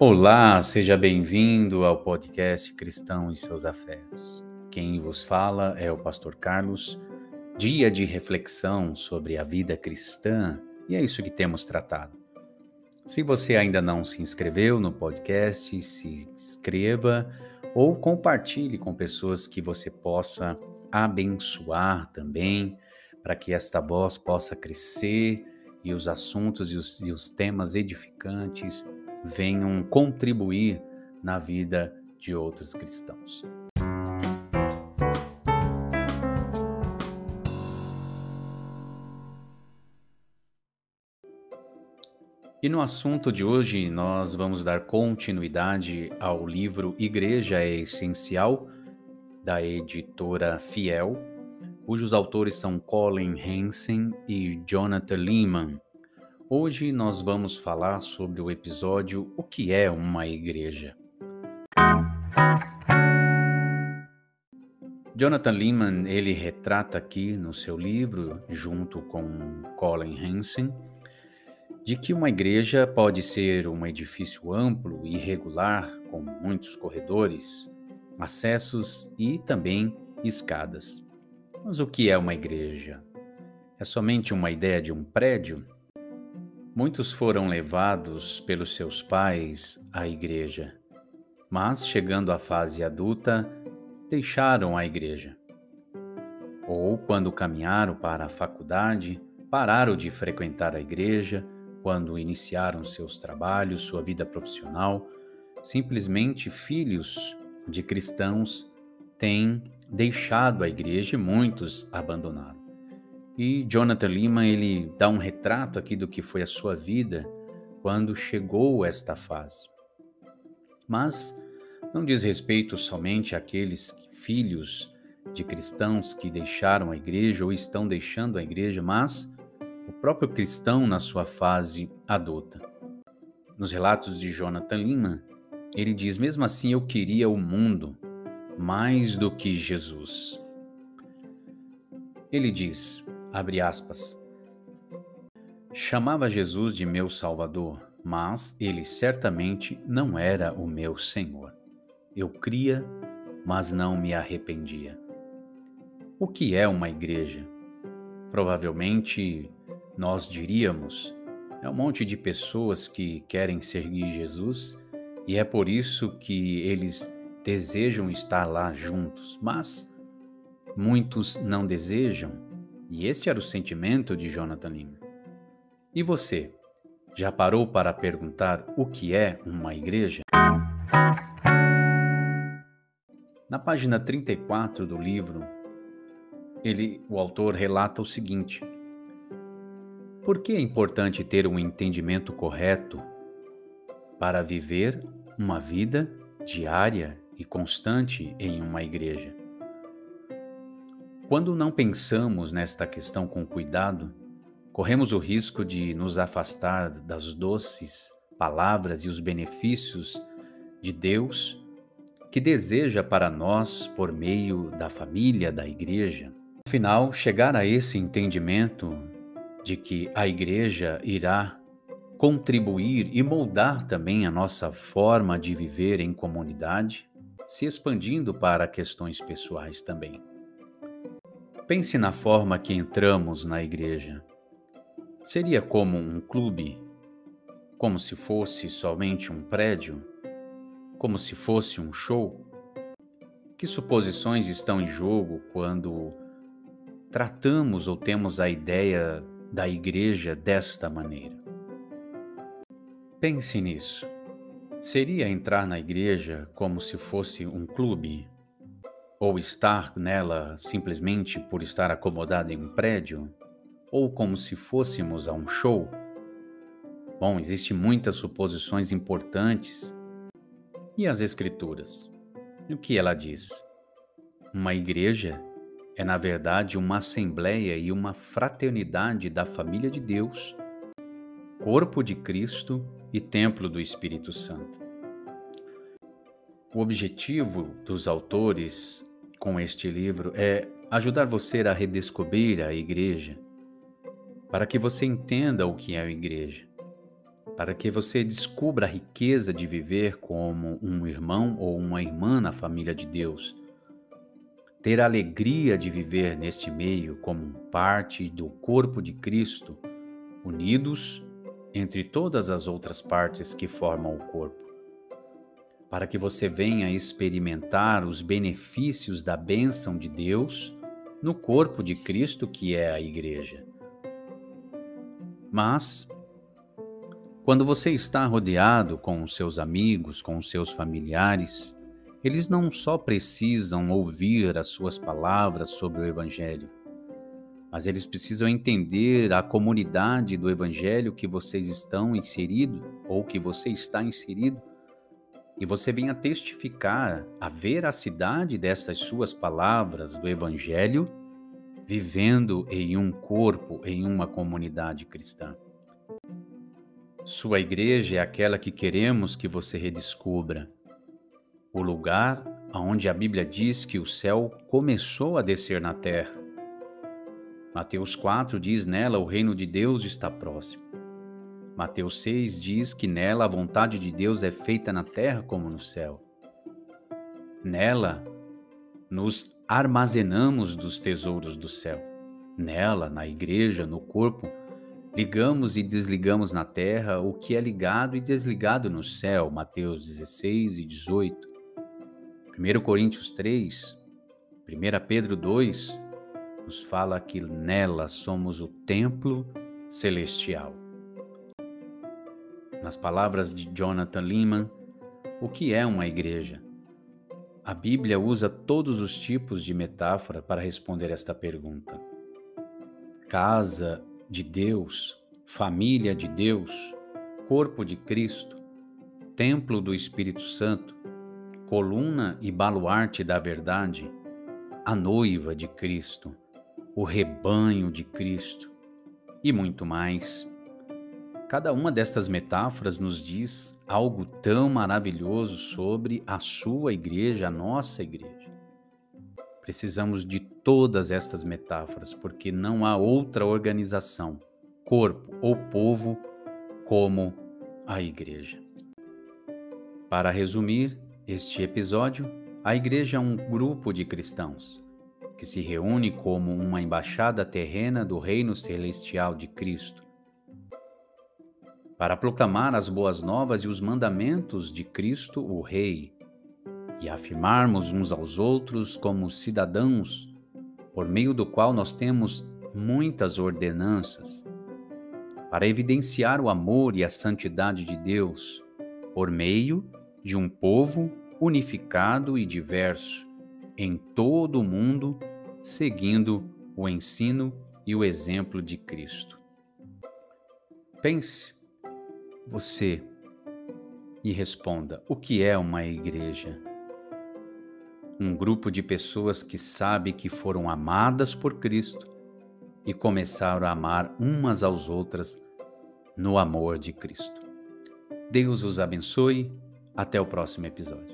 Olá, seja bem-vindo ao podcast Cristão e seus Afetos. Quem vos fala é o Pastor Carlos. Dia de reflexão sobre a vida cristã e é isso que temos tratado. Se você ainda não se inscreveu no podcast, se inscreva ou compartilhe com pessoas que você possa abençoar também, para que esta voz possa crescer e os assuntos e os, e os temas edificantes venham contribuir na vida de outros cristãos. E no assunto de hoje, nós vamos dar continuidade ao livro Igreja é Essencial, da editora Fiel, cujos autores são Colin Hansen e Jonathan Lehman. Hoje nós vamos falar sobre o episódio O que é uma igreja. Jonathan Lehman, ele retrata aqui no seu livro, junto com Colin Hansen, de que uma igreja pode ser um edifício amplo e irregular, com muitos corredores, acessos e também escadas. Mas o que é uma igreja? É somente uma ideia de um prédio? Muitos foram levados pelos seus pais à igreja, mas chegando à fase adulta, deixaram a igreja. Ou, quando caminharam para a faculdade, pararam de frequentar a igreja, quando iniciaram seus trabalhos, sua vida profissional, simplesmente filhos de cristãos têm deixado a igreja e muitos abandonaram. E Jonathan Lima, ele dá um retrato aqui do que foi a sua vida quando chegou esta fase. Mas não diz respeito somente àqueles filhos de cristãos que deixaram a igreja ou estão deixando a igreja, mas o próprio cristão na sua fase adulta. Nos relatos de Jonathan Lima, ele diz: mesmo assim eu queria o mundo mais do que Jesus. Ele diz: abre aspas, chamava Jesus de meu Salvador, mas ele certamente não era o meu Senhor. Eu cria, mas não me arrependia. O que é uma igreja? Provavelmente nós diríamos: é um monte de pessoas que querem seguir Jesus e é por isso que eles desejam estar lá juntos, mas muitos não desejam e esse era o sentimento de Jonathan Lima. E você, já parou para perguntar o que é uma igreja? Na página 34 do livro, ele, o autor relata o seguinte: Por que é importante ter um entendimento correto para viver uma vida diária e constante em uma igreja? Quando não pensamos nesta questão com cuidado, corremos o risco de nos afastar das doces palavras e os benefícios de Deus que deseja para nós por meio da família, da igreja. Afinal, chegar a esse entendimento de que a igreja irá contribuir e moldar também a nossa forma de viver em comunidade, se expandindo para questões pessoais também. Pense na forma que entramos na igreja. Seria como um clube? Como se fosse somente um prédio? Como se fosse um show? Que suposições estão em jogo quando tratamos ou temos a ideia da igreja desta maneira? Pense nisso. Seria entrar na igreja como se fosse um clube? Ou estar nela simplesmente por estar acomodado em um prédio, ou como se fôssemos a um show? Bom, existem muitas suposições importantes. E as Escrituras? O que ela diz? Uma igreja é, na verdade, uma assembleia e uma fraternidade da família de Deus, corpo de Cristo e templo do Espírito Santo. O objetivo dos autores com este livro é ajudar você a redescobrir a igreja, para que você entenda o que é a igreja. para que você descubra a riqueza de viver como um irmão ou uma irmã na família de Deus. Ter a alegria de viver neste meio como parte do corpo de Cristo, unidos entre todas as outras partes que formam o corpo. Para que você venha experimentar os benefícios da bênção de Deus no corpo de Cristo, que é a Igreja. Mas, quando você está rodeado com os seus amigos, com os seus familiares, eles não só precisam ouvir as suas palavras sobre o Evangelho, mas eles precisam entender a comunidade do Evangelho que vocês estão inserido ou que você está inserido, e você venha testificar a veracidade dessas suas palavras do Evangelho, vivendo em um corpo, em uma comunidade cristã. Sua igreja é aquela que queremos que você redescubra. O lugar onde a Bíblia diz que o céu começou a descer na terra. Mateus 4 diz nela o reino de Deus está próximo. Mateus 6 diz que nela a vontade de Deus é feita na terra como no céu. Nela nos armazenamos dos tesouros do céu. Nela, na igreja, no corpo, Ligamos e desligamos na terra o que é ligado e desligado no céu. Mateus 16 e 18. 1 Coríntios 3, 1 Pedro 2 nos fala que nela somos o templo celestial. Nas palavras de Jonathan Lehman, o que é uma igreja? A Bíblia usa todos os tipos de metáfora para responder esta pergunta. Casa de Deus, família de Deus, corpo de Cristo, templo do Espírito Santo, coluna e baluarte da verdade, a noiva de Cristo, o rebanho de Cristo e muito mais. Cada uma destas metáforas nos diz algo tão maravilhoso sobre a sua igreja, a nossa igreja. Precisamos de todas estas metáforas, porque não há outra organização, corpo ou povo como a Igreja. Para resumir este episódio, a Igreja é um grupo de cristãos que se reúne como uma embaixada terrena do Reino Celestial de Cristo para proclamar as boas novas e os mandamentos de Cristo, o Rei, e afirmarmos uns aos outros como cidadãos, por meio do qual nós temos muitas ordenanças, para evidenciar o amor e a santidade de Deus, por meio de um povo unificado e diverso em todo o mundo, seguindo o ensino e o exemplo de Cristo. Pense, você, e responda: o que é uma igreja? um grupo de pessoas que sabe que foram amadas por Cristo e começaram a amar umas às outras no amor de Cristo. Deus os abençoe. Até o próximo episódio.